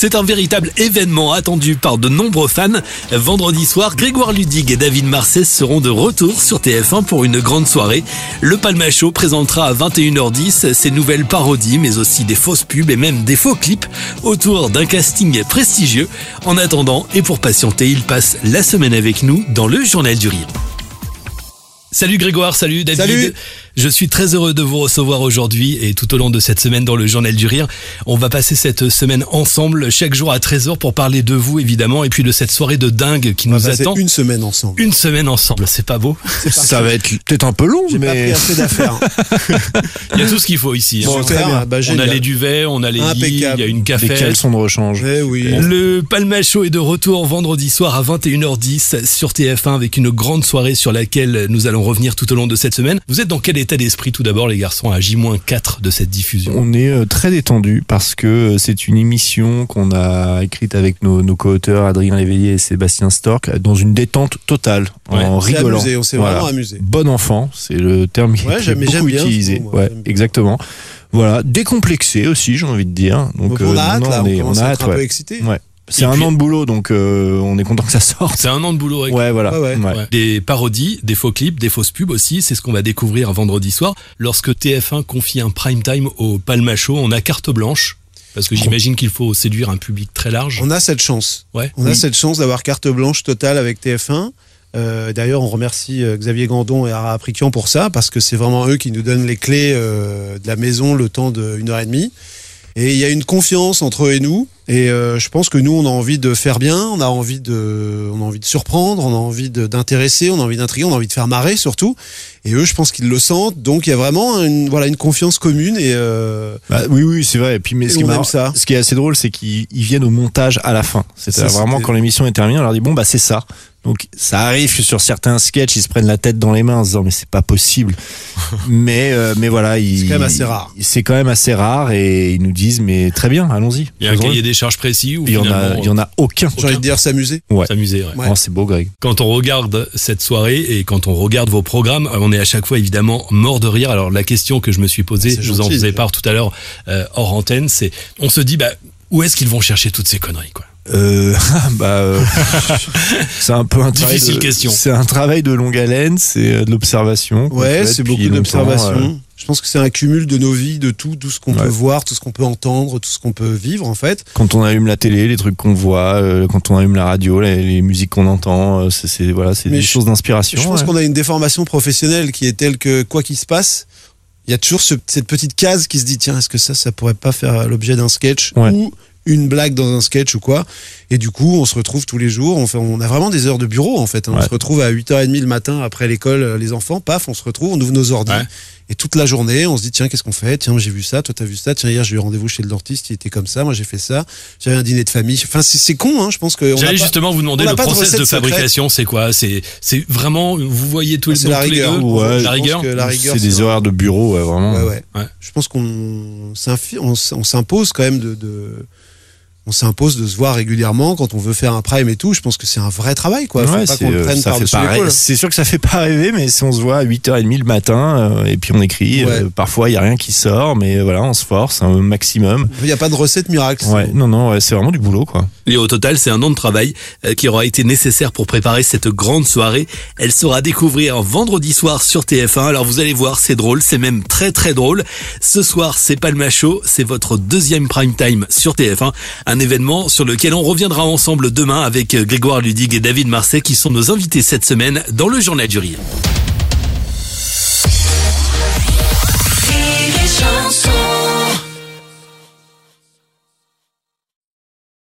C'est un véritable événement attendu par de nombreux fans. Vendredi soir, Grégoire Ludig et David Marseille seront de retour sur TF1 pour une grande soirée. Le Palma Show présentera à 21h10 ses nouvelles parodies, mais aussi des fausses pubs et même des faux clips autour d'un casting prestigieux. En attendant, et pour patienter, il passe la semaine avec nous dans le Journal du Rire. Salut Grégoire, salut David. Je suis très heureux de vous recevoir aujourd'hui et tout au long de cette semaine dans le Journal du Rire. On va passer cette semaine ensemble chaque jour à 13h pour parler de vous évidemment et puis de cette soirée de dingue qui On nous attend. une semaine ensemble. Une semaine ensemble, c'est pas beau Ça va être peut-être un peu long, J'ai pas pris mais assez d'affaires. Il y a tout ce qu'il faut ici. hein. Bon, très super, bien. bah, on a les duvets, on a les lits, Impeccable. il y a une des cafette. caleçons de rechange. Eh oui. Le Palma Show est de retour vendredi soir à 21h10 sur TF1 avec une grande soirée sur laquelle nous allons revenir tout au long de cette semaine. Vous êtes dans quel état d'esprit tout d'abord les garçons à J-4 de cette diffusion On est euh, très détendu parce que euh, c'est une émission qu'on a écrite avec nos, nos co-auteurs Adrien Léveillé et Sébastien Stork euh, dans une détente totale, Ouais. en On s'est rigolant. amusé, on s'est Voilà. vraiment amusé. Bon enfant, c'est le terme qui Ouais, est beaucoup bien utilisé. moi, Ouais, exactement. Voilà, décomplexé aussi, j'ai envie de dire. Donc, Donc, on euh, a hâte, non, là, on, on, est, commence on a à hâte. être un peu excité. Ouais. C'est un puis- an de boulot, donc euh, on est content que ça sorte. C'est un an de boulot. avec- Ouais, voilà. Ouais, ouais. Ouais. Des parodies, des faux clips, des fausses pubs aussi, c'est ce qu'on va découvrir vendredi soir. Lorsque TF1 confie un prime time au Palma Show, on a carte blanche. Parce que j'imagine qu'il faut séduire un public très large. On a cette chance. Ouais. On a cette chance d'avoir carte blanche totale avec TF1. Euh, D'ailleurs, on remercie euh, Xavier Gandon et Ara Aprikian pour ça, parce que c'est vraiment eux qui nous donnent les clés euh, de la maison le temps d'une heure et demie. Et il y a une confiance entre eux et nous. Et euh, je pense que nous, on a envie de faire bien, on a envie de, on a envie de surprendre, on a envie d'intéresser, on a envie d'intriguer, on a envie de faire marrer surtout. Et eux, je pense qu'ils le sentent. Donc il y a vraiment une, voilà, une confiance commune. Et euh, Bah, oui, oui, c'est vrai. Et puis, mais Et ce qui, marrant- ça. ce qui est assez drôle, c'est qu'ils ils viennent au montage à la fin. C'est-à-dire Ça, vraiment quand l'émission est terminée, on leur dit bon bah c'est ça. Donc ça arrive que sur certains sketchs, ils se prennent la tête dans les mains en se disant mais c'est pas possible. mais euh, mais voilà, C'est quand même assez rare. C'est quand même assez rare et ils nous disent mais très bien, allons-y. Il y a un cahier des charges précis ou Il y en a, finalement, il y en a aucun. j'ai envie de dire s'amuser. Ouais. s'amuser. ouais. Ouais. Oh, c'est beau, Greg. Quand on regarde cette soirée et quand on regarde vos programmes, on est à chaque fois évidemment mort de rire. Alors la question que je me suis posée, je vous en faisais part tout à l'heure euh, hors antenne, c'est on se dit bah où est-ce qu'ils vont chercher toutes ces conneries quoi? Euh, bah, euh, c'est un peu un travail Difficile de- question. C'est un travail de longue haleine, c'est euh, de l'observation. Ouais, c'est beaucoup euh, Je pense que c'est un cumul de nos vies, de tout, tout ce qu'on Ouais. peut voir, tout ce qu'on peut entendre, tout ce qu'on peut vivre en fait. quand on allume la télé, les trucs qu'on voit, euh, quand on allume la radio, les, les musiques qu'on entend, euh, c'est voilà, c'est des je- choses d'inspiration. Je pense ouais. qu'on a une déformation professionnelle qui est telle que quoi qu'il se passe, il y a toujours ce- cette petite case qui se dit tiens, est-ce que ça, ça pourrait pas faire l'objet d'un sketch Ouais. ou une blague dans un sketch ou quoi Et du coup, on se retrouve tous les jours. On, fait, on a vraiment des heures de bureau en fait. hein. On se retrouve à 8h30 le matin après l'école, euh, les enfants, paf, on se retrouve, on ouvre nos ordi. Ouais. Et toute la journée, on se dit tiens, qu'est-ce qu'on fait? Tiens, j'ai vu ça, toi t'as vu ça. Tiens, hier j'ai eu rendez-vous chez le dentiste, il était comme ça. Moi j'ai fait ça. J'avais un dîner de famille. Enfin, c'est con, hein. Je pense que J'allais pas- justement vous demander le de process de, fabrication, c'est quoi? C'est c'est vraiment vous voyez tous Ah, les, la tous les deux? Ouais, la rigueur. la rigueur, c'est des horaires de bureau, ouais, vraiment. Ouais, ouais. Ouais. Je pense qu'on on s'impose quand même de, de- on s'impose de se voir régulièrement quand on veut faire un prime et tout. Je pense que c'est un vrai travail, quoi. Faut Ouais, pas c'est, qu'on le euh, prenne. C'est sûr que ça fait pas rêver, mais si on se voit à 8h30 le matin, euh, et puis on écrit, Ouais. euh, parfois il y a rien qui sort, mais voilà, on se force un maximum. Il n'y a pas de recette miracle. Ouais, non, non, ouais, c'est vraiment du boulot, quoi. Et au total, c'est un an de travail qui aura été nécessaire pour préparer cette grande soirée. Elle sera à découvrir vendredi soir sur TF1. Alors vous allez voir, c'est drôle, c'est même très très drôle. Ce soir, c'est Palma Show, c'est votre deuxième prime time sur TF1. Un événement sur lequel on reviendra ensemble demain avec euh, Grégoire Ludig et David Marseille qui sont nos invités cette semaine dans le Journal du Rire.